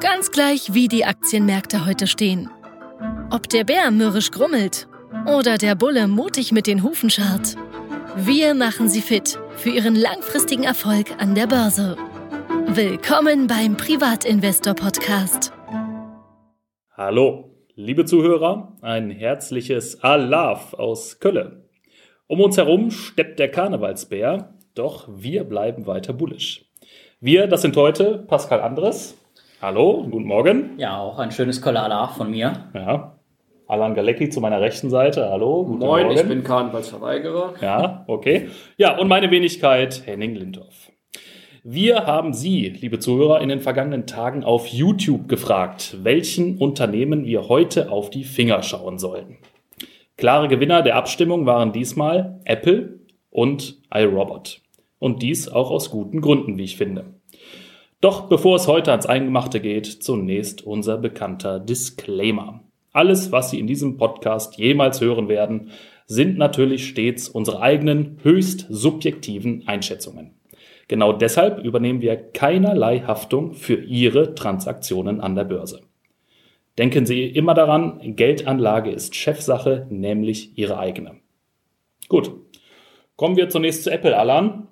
Ganz gleich, wie die Aktienmärkte heute stehen. Ob der Bär mürrisch grummelt oder der Bulle mutig mit den Hufen scharrt. Wir machen Sie fit für Ihren langfristigen Erfolg an der Börse. Willkommen beim Privatinvestor Podcast. Hallo, liebe Zuhörer, ein herzliches Alaf aus Kölle. Um uns herum steppt der Karnevalsbär, doch wir bleiben weiter bullisch. Wir, das sind heute Pascal Andres. Hallo, guten Morgen. Ja, auch ein schönes Kölle Alaf von mir. Ja, Alan Galecki zu meiner rechten Seite. Hallo, guten Moin, Morgen. ich bin Karnevalsverweigerer. Ja, okay. Ja, und meine Wenigkeit Henning Lindorf. Wir haben Sie, liebe Zuhörer, in den vergangenen Tagen auf YouTube gefragt, welchen Unternehmen wir heute auf die Finger schauen sollen. Klare Gewinner der Abstimmung waren diesmal Apple und iRobot. Und dies auch aus guten Gründen, wie ich finde. Doch bevor es heute ans Eingemachte geht, zunächst unser bekannter Disclaimer. Alles, was Sie in diesem Podcast jemals hören werden, sind natürlich stets unsere eigenen höchst subjektiven Einschätzungen. Genau deshalb übernehmen wir keinerlei Haftung für Ihre Transaktionen an der Börse. Denken Sie immer daran, Geldanlage ist Chefsache, nämlich Ihre eigene. Gut, kommen wir zunächst zu Apple, Alan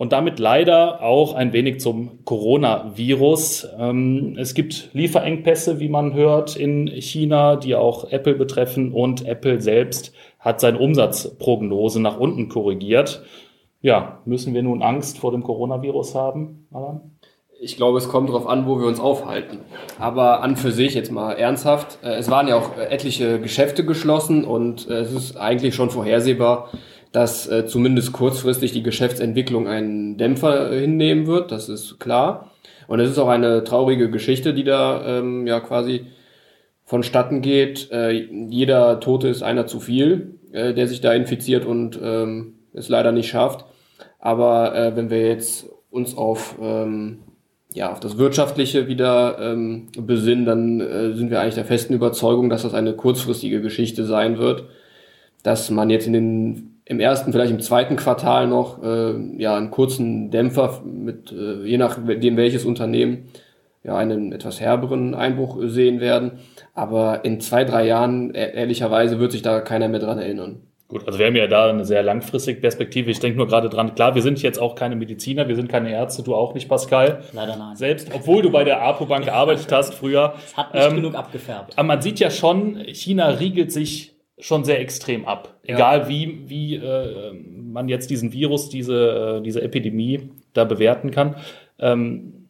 und damit leider auch ein wenig zum Coronavirus. Ähm, es gibt Lieferengpässe, wie man hört, in China, die auch Apple betreffen und Apple selbst hat seine Umsatzprognose nach unten korrigiert. Ja, müssen wir nun Angst vor dem Coronavirus haben, Alan? Ich glaube, es kommt darauf an, wo wir uns aufhalten. Aber an für sich jetzt mal ernsthaft. Äh, es waren ja auch etliche Geschäfte geschlossen und äh, es ist eigentlich schon vorhersehbar, dass äh, zumindest kurzfristig die Geschäftsentwicklung einen Dämpfer äh, hinnehmen wird, das ist klar. Und es ist auch eine traurige Geschichte, die da ähm, ja quasi vonstatten geht. Äh, jeder Tote ist einer zu viel, äh, der sich da infiziert und ähm, es leider nicht schafft. Aber äh, wenn wir jetzt uns auf ähm, ja, auf das Wirtschaftliche wieder ähm, besinnen, dann äh, sind wir eigentlich der festen Überzeugung, dass das eine kurzfristige Geschichte sein wird, dass man jetzt in den im ersten, vielleicht im zweiten Quartal noch äh, ja einen kurzen Dämpfer mit äh, je nachdem welches Unternehmen ja einen etwas herberen Einbruch sehen werden. Aber in zwei, drei Jahren, e ehrlicherweise, wird sich da keiner mehr dran erinnern. Gut, also wir haben ja da eine sehr langfristige Perspektive. Ich denke nur gerade dran, klar, wir sind jetzt auch keine Mediziner, wir sind keine Ärzte, du auch nicht, Pascal. Leider nein. Selbst, obwohl du bei der APO-Bank gearbeitet hast früher. Es hat nicht ähm, genug abgefärbt. Aber man sieht ja schon, China riegelt sich schon sehr extrem ab. Egal ja. wie, wie äh, man jetzt diesen Virus, diese, äh, diese Epidemie da bewerten kann. Ähm,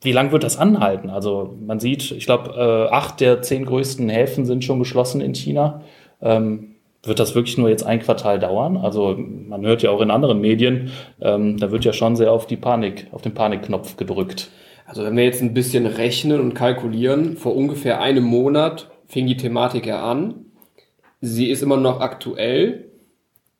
wie lang wird das anhalten? Also man sieht, ich glaube, äh, acht der zehn größten Häfen sind schon geschlossen in China. Ähm, wird das wirklich nur jetzt ein Quartal dauern? Also man hört ja auch in anderen Medien, ähm, da wird ja schon sehr auf die Panik, auf den Panikknopf gedrückt. Also wenn wir jetzt ein bisschen rechnen und kalkulieren, vor ungefähr einem Monat fing die Thematik ja an sie ist immer noch aktuell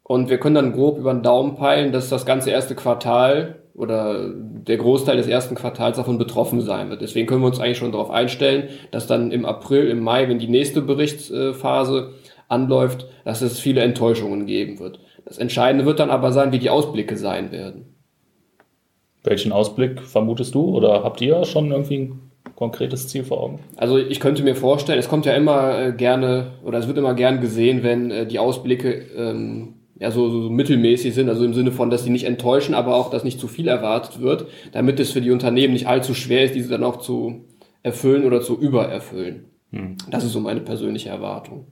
und wir können dann grob über den Daumen peilen, dass das ganze erste Quartal oder der Großteil des ersten Quartals davon betroffen sein wird. Deswegen können wir uns eigentlich schon darauf einstellen, dass dann im April, im Mai, wenn die nächste Berichtsphase anläuft, dass es viele Enttäuschungen geben wird. Das Entscheidende wird dann aber sein, wie die Ausblicke sein werden. Welchen Ausblick vermutest du oder habt ihr schon irgendwie konkretes Ziel vor Augen? Also ich könnte mir vorstellen, es kommt ja immer äh, gerne oder es wird immer gern gesehen, wenn äh, die Ausblicke ähm, ja so, so, so mittelmäßig sind, also im Sinne von, dass sie nicht enttäuschen, aber auch, dass nicht zu viel erwartet wird, damit es für die Unternehmen nicht allzu schwer ist, diese dann auch zu erfüllen oder zu übererfüllen. Hm. Das ist so meine persönliche Erwartung.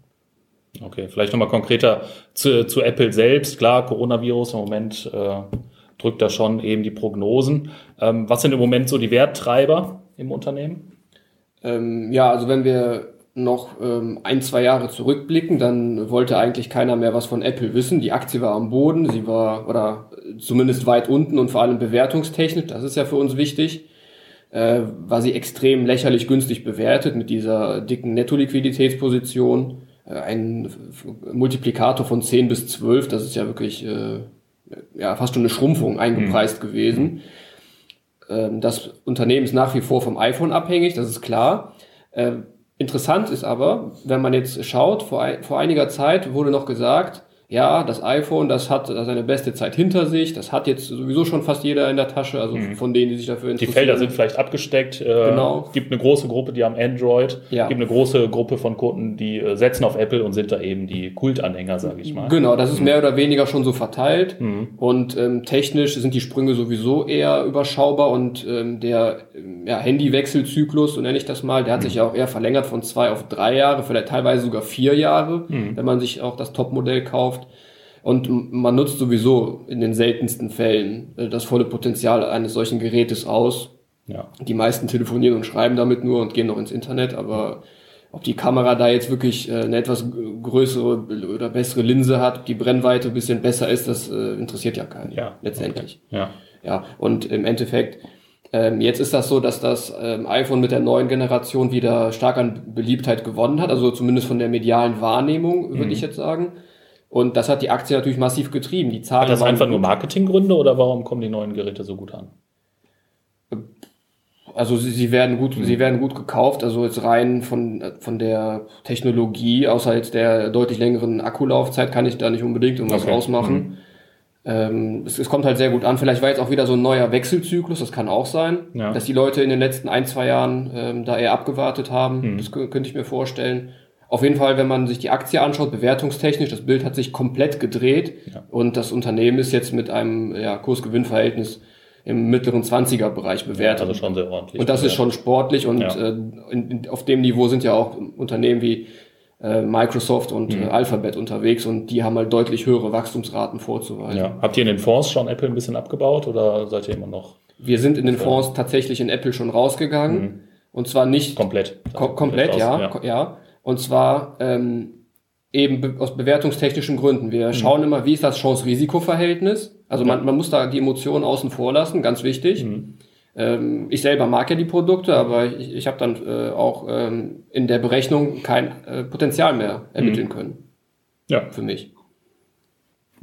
Okay, vielleicht nochmal konkreter zu, zu Apple selbst. Klar, Coronavirus im Moment äh, drückt da schon eben die Prognosen. Ähm, was sind im Moment so die Werttreiber im Unternehmen? Ähm, ja, also wenn wir noch ähm, ein, zwei Jahre zurückblicken, dann wollte eigentlich keiner mehr was von Apple wissen. Die Aktie war am Boden, sie war oder zumindest weit unten und vor allem bewertungstechnisch, das ist ja für uns wichtig, äh, war sie extrem lächerlich günstig bewertet mit dieser dicken Netto-Liquiditätsposition. Äh, ein Multiplikator von 10 bis 12, das ist ja wirklich äh, ja, fast schon eine Schrumpfung eingepreist mhm. gewesen. Ähm, das Unternehmen ist nach wie vor vom iPhone abhängig, das ist klar. Ähm, interessant ist aber, wenn man jetzt schaut, vor, vor einiger Zeit wurde noch gesagt, ja, das iPhone, das hat seine beste Zeit hinter sich, das hat jetzt sowieso schon fast jeder in der Tasche, also mhm. von denen, die sich dafür interessieren. Die Felder sind vielleicht abgesteckt. Äh, genau. gibt eine große Gruppe, die haben Android. Ja. gibt eine große Gruppe von Kunden, die äh, setzen auf Apple und sind da eben die Kultanhänger, sage ich mal. Genau, das ist mhm. mehr oder weniger schon so verteilt. Mhm. Und ähm, technisch sind die Sprünge sowieso eher überschaubar und ähm, der ja, Handywechselzyklus, so nenne ich das mal, der hat sich ja auch eher verlängert von zwei auf drei Jahre, vielleicht teilweise sogar vier Jahre, wenn man sich auch das Topmodell kauft gekauft. Und man nutzt sowieso in den seltensten Fällen äh, das volle Potenzial eines solchen Gerätes aus. Ja. Die meisten telefonieren und schreiben damit nur und gehen noch ins Internet, aber ob die Kamera da jetzt wirklich äh, eine etwas größere oder bessere Linse hat, die Brennweite ein bisschen besser ist, das äh, interessiert ja keinen ja, letztendlich. Okay. Ja. ja, und im Endeffekt, ähm, jetzt ist das so, dass das ähm, iPhone mit der neuen Generation wieder stark an Beliebtheit gewonnen hat, also zumindest von der medialen Wahrnehmung, würde mhm. ich jetzt sagen. Und das hat die Aktie natürlich massiv getrieben. Die Zahlen hat das einfach nur Marketinggründe oder warum kommen die neuen Geräte so gut an? Also sie, sie werden gut, mhm. sie werden gut gekauft. Also jetzt rein von von der Technologie, außer jetzt der deutlich längeren Akkulaufzeit, kann ich da nicht unbedingt irgendwas okay. ausmachen. Mhm. Ähm, es, es, kommt halt sehr gut an. Vielleicht war jetzt auch wieder so ein neuer Wechselzyklus, das kann auch sein, ja. dass die Leute in den letzten ein, zwei Jahren ähm, da eher abgewartet haben. Mhm. Das könnte ich mir vorstellen. Auf jeden Fall, wenn man sich die Aktie anschaut, bewertungstechnisch, das Bild hat sich komplett gedreht ja. und das Unternehmen ist jetzt mit einem ja, Kurs-Gewinn-Verhältnis im mittleren 20er-Bereich bewertet. Also schon sehr ordentlich. Und das ist schon sportlich und ja. äh, in, in, auf dem Niveau sind ja auch Unternehmen wie äh, Microsoft und mhm. äh, Alphabet unterwegs und die haben halt deutlich höhere Wachstumsraten vorzuweisen. Ja. Habt ihr in den Fonds schon Apple ein bisschen abgebaut oder seid ihr immer noch? Wir sind in den Fonds tatsächlich in Apple schon rausgegangen. Mhm. Und zwar nicht komplett. Kom komplett, komplett ja, ja. ja. Und zwar ähm, eben be aus bewertungstechnischen Gründen. Wir mhm. schauen immer, wie ist das Chance-Risiko-Verhältnis. Also man, man muss da die Emotionen außen vor lassen, ganz wichtig. Mhm. Ähm, ich selber mag ja die Produkte, aber ich, ich habe dann äh, auch ähm, in der Berechnung kein äh, Potenzial mehr ermitteln mhm. können. Ja. Für mich.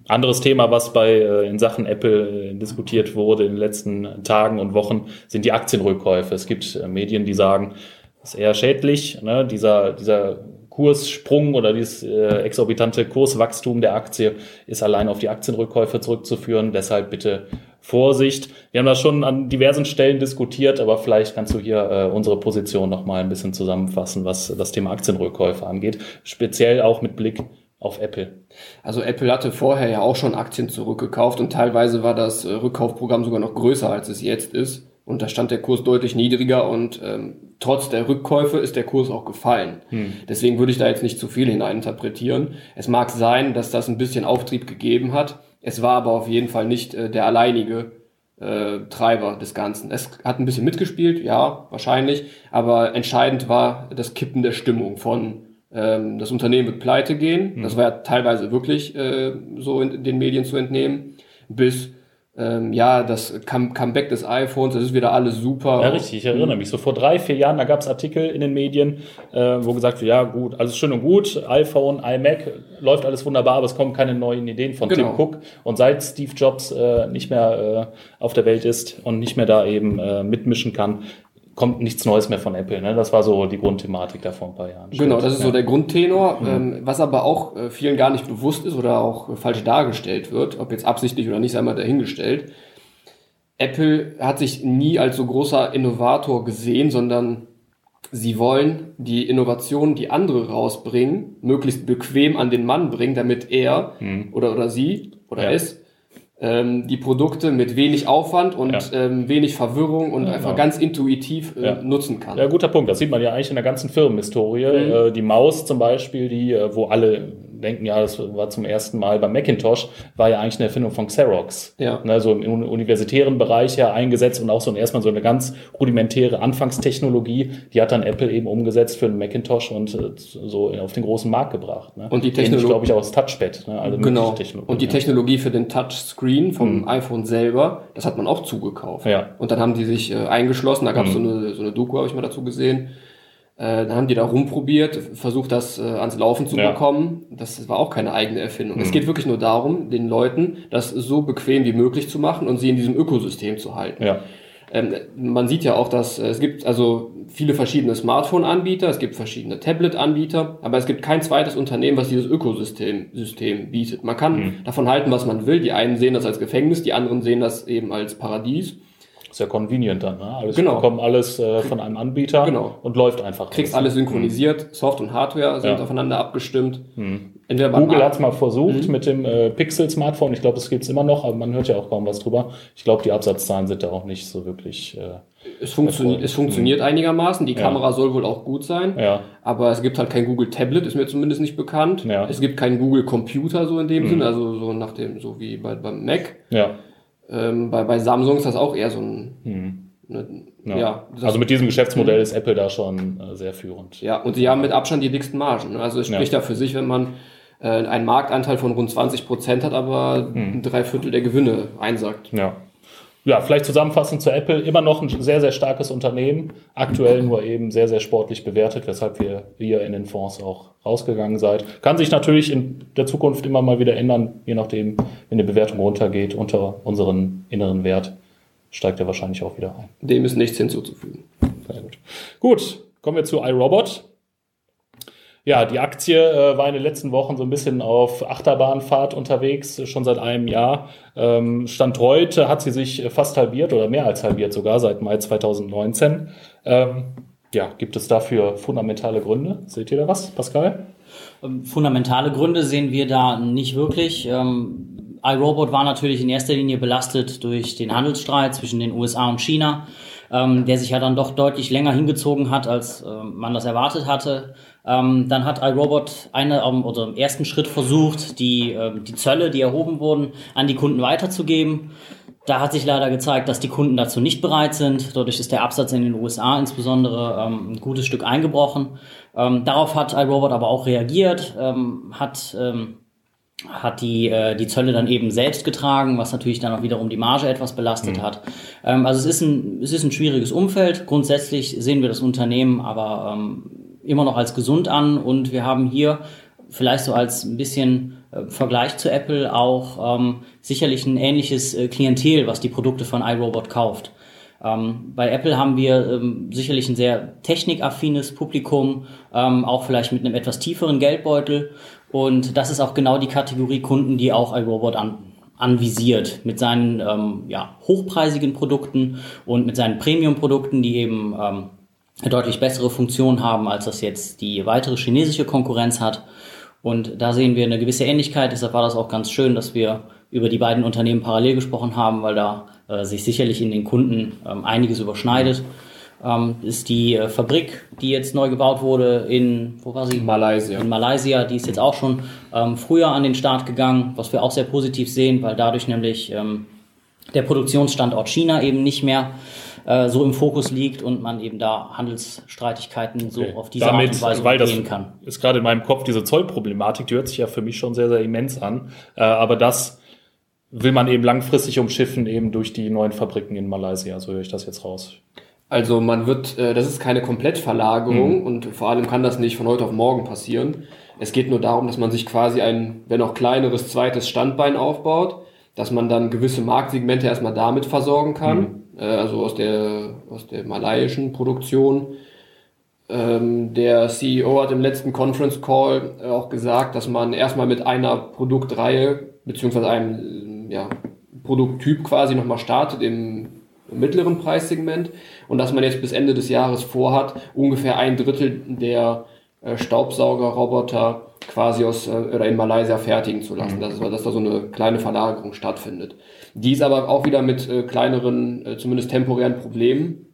Anderes Thema, was bei äh, in Sachen Apple äh, diskutiert wurde in den letzten Tagen und Wochen, sind die Aktienrückkäufe. Es gibt äh, Medien, die sagen, ist eher schädlich. Ne? Dieser, dieser Kurssprung oder dieses äh, exorbitante Kurswachstum der Aktie ist allein auf die Aktienrückkäufe zurückzuführen. Deshalb bitte Vorsicht. Wir haben das schon an diversen Stellen diskutiert, aber vielleicht kannst du hier äh, unsere Position noch mal ein bisschen zusammenfassen, was das Thema Aktienrückkäufe angeht, speziell auch mit Blick auf Apple. Also Apple hatte vorher ja auch schon Aktien zurückgekauft und teilweise war das äh, Rückkaufprogramm sogar noch größer, als es jetzt ist. Und da stand der Kurs deutlich niedriger und ähm, trotz der Rückkäufe ist der Kurs auch gefallen. Hm. Deswegen würde ich da jetzt nicht zu viel hineininterpretieren. Es mag sein, dass das ein bisschen Auftrieb gegeben hat. Es war aber auf jeden Fall nicht äh, der alleinige äh, Treiber des Ganzen. Es hat ein bisschen mitgespielt, ja, wahrscheinlich, aber entscheidend war das Kippen der Stimmung von ähm, das Unternehmen wird pleite gehen. Hm. Das war ja teilweise wirklich äh, so in den Medien zu entnehmen, bis ähm, ja, das Comeback des iPhones, das ist wieder alles super. Ja, richtig, ich erinnere mich. So vor drei, vier Jahren, da gab es Artikel in den Medien, äh, wo gesagt wird, ja gut, alles schön und gut, iPhone, iMac, läuft alles wunderbar, aber es kommen keine neuen Ideen von genau. Tim Cook. Und seit Steve Jobs äh, nicht mehr äh, auf der Welt ist und nicht mehr da eben äh, mitmischen kann, kommt nichts Neues mehr von Apple. Ne? Das war so die Grundthematik da vor ein paar Jahren. Genau, das ist ja. so der Grundtenor, mhm. ähm, was aber auch äh, vielen gar nicht bewusst ist oder auch äh, falsch dargestellt wird, ob jetzt absichtlich oder nicht, sei mal dahingestellt. Apple hat sich nie als so großer Innovator gesehen, sondern sie wollen die Innovationen, die andere rausbringen, möglichst bequem an den Mann bringen, damit er mhm. oder, oder sie oder ja. es ähm, die Produkte mit wenig Aufwand und ja. ähm, wenig Verwirrung und ja, einfach genau. ganz intuitiv äh, ja. nutzen kann. Ja, guter Punkt. Das sieht man ja eigentlich in der ganzen Firmenhistorie. Mhm. Äh, die Maus zum Beispiel, die, äh, wo alle denken, ja, das war zum ersten Mal bei Macintosh, war ja eigentlich eine Erfindung von Xerox. Ja. Ne, so im universitären Bereich ja eingesetzt und auch so erstmal so eine ganz rudimentäre Anfangstechnologie, die hat dann Apple eben umgesetzt für einen Macintosh und äh, so auf den großen Markt gebracht. Ne? Und die Technologie, glaube ich, auch das Touchpad. Ne? Also genau. Und die Technologie für den Touchscreen vom mhm. iPhone selber, das hat man auch zugekauft. Ja. Und dann haben die sich äh, eingeschlossen, da gab es mhm. so, eine, so eine Doku, habe ich mal dazu gesehen, äh, dann haben die da rumprobiert, versucht das äh, ans Laufen zu ja. bekommen. Das war auch keine eigene Erfindung. Mhm. Es geht wirklich nur darum, den Leuten das so bequem wie möglich zu machen und sie in diesem Ökosystem zu halten. Ja. Ähm, man sieht ja auch, dass äh, es gibt also viele verschiedene Smartphone-Anbieter, es gibt verschiedene Tablet-Anbieter, aber es gibt kein zweites Unternehmen, was dieses Ökosystem System bietet. Man kann mhm. davon halten, was man will. Die einen sehen das als Gefängnis, die anderen sehen das eben als Paradies. Ist ja convenient dann, ne? Alles genau. bekommen alles äh, von einem Anbieter genau. und läuft einfach. Kriegst alles synchronisiert, mhm. Soft und Hardware sind ja. aufeinander abgestimmt. Mhm. Google hat es mal versucht mhm. mit dem äh, Pixel-Smartphone. Ich glaube, das gibt es immer noch, aber man hört ja auch kaum was drüber. Ich glaube, die Absatzzahlen sind da auch nicht so wirklich. Äh, es, funktio es funktioniert mhm. einigermaßen. Die Kamera ja. soll wohl auch gut sein. Ja. Aber es gibt halt kein Google Tablet, ist mir zumindest nicht bekannt. Ja. Es gibt keinen Google Computer so in dem mhm. Sinne, also so nach dem, so wie bei, beim Mac. Ja. Ähm, bei, bei Samsung ist das auch eher so ein. Mhm Ne, ja. ja also mit diesem Geschäftsmodell ist Apple da schon äh, sehr führend. Ja, und sie haben mit Abstand die dicksten Margen. Ne? Also es spricht ja. da für sich, wenn man äh, einen Marktanteil von rund 20 Prozent hat, aber hm. drei Viertel der Gewinne einsackt. Ja. Ja, vielleicht zusammenfassend zu Apple, immer noch ein sehr, sehr starkes Unternehmen, aktuell nur eben sehr, sehr sportlich bewertet, weshalb wir hier in den Fonds auch rausgegangen seid. Kann sich natürlich in der Zukunft immer mal wieder ändern, je nachdem, wenn die Bewertung runtergeht unter unseren inneren Wert steigt er wahrscheinlich auch wieder ein. Dem ist nichts hinzuzufügen. Sehr gut. Gut, kommen wir zu iRobot. Ja, die Aktie äh, war in den letzten Wochen so ein bisschen auf Achterbahnfahrt unterwegs, schon seit einem Jahr. Ähm, Stand heute hat sie sich fast halbiert oder mehr als halbiert sogar seit Mai 2019. Ähm, ja, gibt es dafür fundamentale Gründe? Seht ihr da was, Pascal? Ähm, fundamentale Gründe sehen wir da nicht wirklich. Ähm, iRobot war natürlich in erster Linie belastet durch den Handelsstreit zwischen den USA und China, ähm, der sich ja dann doch deutlich länger hingezogen hat, als äh, man das erwartet hatte. Ähm, dann hat iRobot eine, ähm, oder im ersten Schritt versucht, die, äh, die Zölle, die erhoben wurden, an die Kunden weiterzugeben. Da hat sich leider gezeigt, dass die Kunden dazu nicht bereit sind. Dadurch ist der Absatz in den USA insbesondere ähm, ein gutes Stück eingebrochen. Ähm, darauf hat iRobot aber auch reagiert, ähm, hat ähm, hat die, äh, die Zölle dann eben selbst getragen, was natürlich dann auch wiederum die Marge etwas belastet mhm. hat. Ähm, also es ist, ein, es ist ein schwieriges Umfeld. Grundsätzlich sehen wir das Unternehmen aber ähm, immer noch als gesund an und wir haben hier vielleicht so als ein bisschen äh, Vergleich zu Apple auch ähm, sicherlich ein ähnliches äh, Klientel, was die Produkte von iRobot kauft. Ähm, bei Apple haben wir ähm, sicherlich ein sehr technikaffines Publikum, ähm, auch vielleicht mit einem etwas tieferen Geldbeutel. Und das ist auch genau die Kategorie Kunden, die auch iRobot an, anvisiert mit seinen ähm, ja, hochpreisigen Produkten und mit seinen Premium-Produkten, die eben ähm, deutlich bessere Funktionen haben, als das jetzt die weitere chinesische Konkurrenz hat. Und da sehen wir eine gewisse Ähnlichkeit. Deshalb war das auch ganz schön, dass wir über die beiden Unternehmen parallel gesprochen haben, weil da äh, sich sicherlich in den Kunden ähm, einiges überschneidet. Ähm, ist die äh, Fabrik, die jetzt neu gebaut wurde in, wo war sie? Malaysia. In Malaysia, die ist jetzt auch schon ähm, früher an den Start gegangen, was wir auch sehr positiv sehen, weil dadurch nämlich ähm, der Produktionsstandort China eben nicht mehr äh, so im Fokus liegt und man eben da Handelsstreitigkeiten so auf diese Damit, Art und Weise weil umgehen kann. Ist gerade in meinem Kopf diese Zollproblematik, die hört sich ja für mich schon sehr, sehr immens an. Äh, aber das will man eben langfristig umschiffen, eben durch die neuen Fabriken in Malaysia. So höre ich das jetzt raus. Also man wird, äh, das ist keine Komplettverlagerung mhm. und vor allem kann das nicht von heute auf morgen passieren. Es geht nur darum, dass man sich quasi ein, wenn auch kleineres zweites Standbein aufbaut, dass man dann gewisse Marktsegmente erstmal damit versorgen kann, mhm. äh, also aus der, aus der malayischen Produktion. Ähm, der CEO hat im letzten Conference Call auch gesagt, dass man erstmal mit einer Produktreihe beziehungsweise einem ja, Produkttyp quasi nochmal startet im mittleren Preissegment und dass man jetzt bis Ende des Jahres vorhat, ungefähr ein Drittel der äh, Staubsaugerroboter quasi aus äh, oder in Malaysia fertigen zu lassen, mhm. dass, dass da so eine kleine Verlagerung stattfindet. Die ist aber auch wieder mit äh, kleineren, äh, zumindest temporären Problemen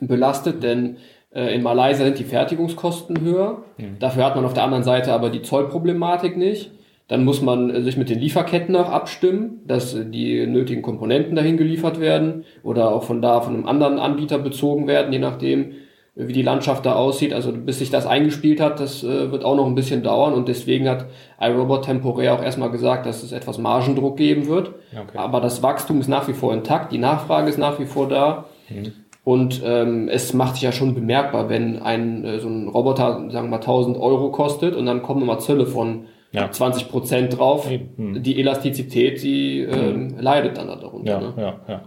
belastet, denn äh, in Malaysia sind die Fertigungskosten höher. Mhm. Dafür hat man auf der anderen Seite aber die Zollproblematik nicht. Dann muss man äh, sich mit den Lieferketten auch abstimmen, dass äh, die nötigen Komponenten dahin geliefert werden oder auch von da von einem anderen Anbieter bezogen werden, je nachdem, äh, wie die Landschaft da aussieht. Also bis sich das eingespielt hat, das wird auch noch ein bisschen dauern und deswegen hat iRobot temporär auch erstmal gesagt, dass es etwas Margendruck geben wird. Okay. Aber das Wachstum ist nach wie vor intakt, die Nachfrage ist nach wie vor da. Mhm. Und ähm, es macht sich ja schon bemerkbar, wenn ein so ein Roboter, sagen wir mal, 1000 Euro kostet und dann kommen immer Zölle von ja. 20 Prozent drauf. Hm. Die Elastizität, die ähm, hm. leidet dann darunter. Ja, ne? ja, ja.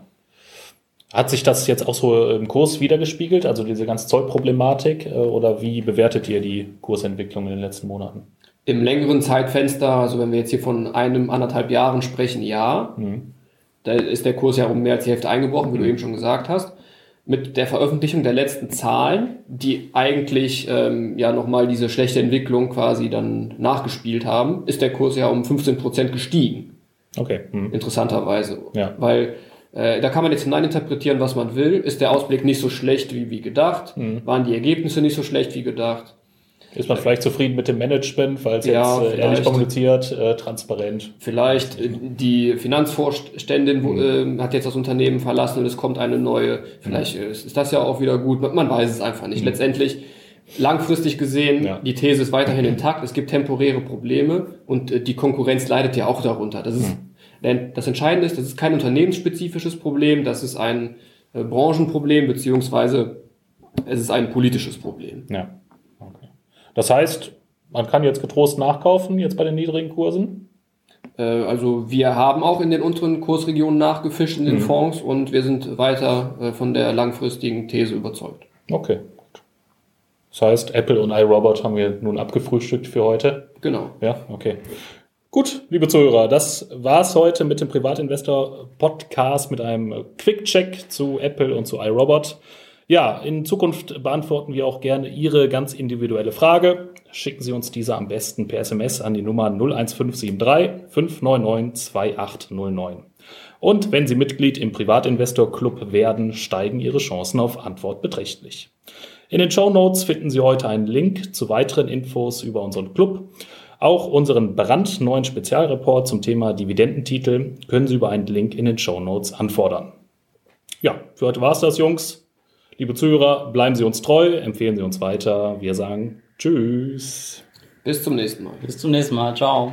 Hat sich das jetzt auch so im Kurs wiedergespiegelt, also diese ganze Zollproblematik, äh, oder wie bewertet ihr die Kursentwicklung in den letzten Monaten? Im längeren Zeitfenster, also wenn wir jetzt hier von einem, anderthalb Jahren sprechen, ja. Mhm. Da ist der Kurs ja um mehr als die Hälfte eingebrochen, wie du eben schon gesagt hast. Mit der Veröffentlichung der letzten Zahlen, die eigentlich ähm, ja nochmal diese schlechte Entwicklung quasi dann nachgespielt haben, ist der Kurs ja um 15 Prozent gestiegen. Okay. Mhm. Interessanterweise. Ja. Weil äh, da kann man jetzt hineininterpretieren, was man will. Ist der Ausblick nicht so schlecht wie, wie gedacht? Mhm. Waren die Ergebnisse nicht so schlecht wie gedacht? Ist man vielleicht zufrieden mit dem Management, weil es Ja, jetzt äh, ehrlich kommuniziert, äh, transparent? Vielleicht äh, die Finanzvorständin wo- äh, hat jetzt das Unternehmen verlassen und es kommt eine neue. Vielleicht äh, ist das ja auch wieder gut. Man, man weiß es einfach nicht. Letztendlich langfristig gesehen, Ja. die These ist weiterhin intakt. Es gibt temporäre Probleme und äh, die Konkurrenz leidet ja auch darunter. Das ist, denn das Entscheidende ist, das ist kein unternehmensspezifisches Problem, das ist ein Branchenproblem beziehungsweise es ist ein politisches Problem. Ja. Das heißt, man kann jetzt getrost nachkaufen, jetzt bei den niedrigen Kursen. Äh, Also wir haben auch in den unteren Kursregionen nachgefischt in den Fonds und wir sind weiter äh, von der langfristigen These überzeugt. Okay. gut. Das heißt, Apple und iRobot haben wir nun abgefrühstückt für heute. Genau. Ja, okay. Gut, liebe Zuhörer, das war's heute mit dem Privatinvestor-Podcast mit einem Quick-Check zu Apple und zu iRobot. Ja, in Zukunft beantworten wir auch gerne Ihre ganz individuelle Frage. Schicken Sie uns diese am besten per SMS an die Nummer 01573 599 2809. Und wenn Sie Mitglied im Privatinvestor Club werden, steigen Ihre Chancen auf Antwort beträchtlich. In den Show Notes finden Sie heute einen Link zu weiteren Infos über unseren Club. Auch unseren brandneuen Spezialreport zum Thema Dividendentitel können Sie über einen Link in den Show Notes anfordern. Ja, für heute war's das, Jungs. Liebe Zuhörer, bleiben Sie uns treu, empfehlen Sie uns weiter. Wir sagen Tschüss. Bis zum nächsten Mal. Bis zum nächsten Mal. Ciao.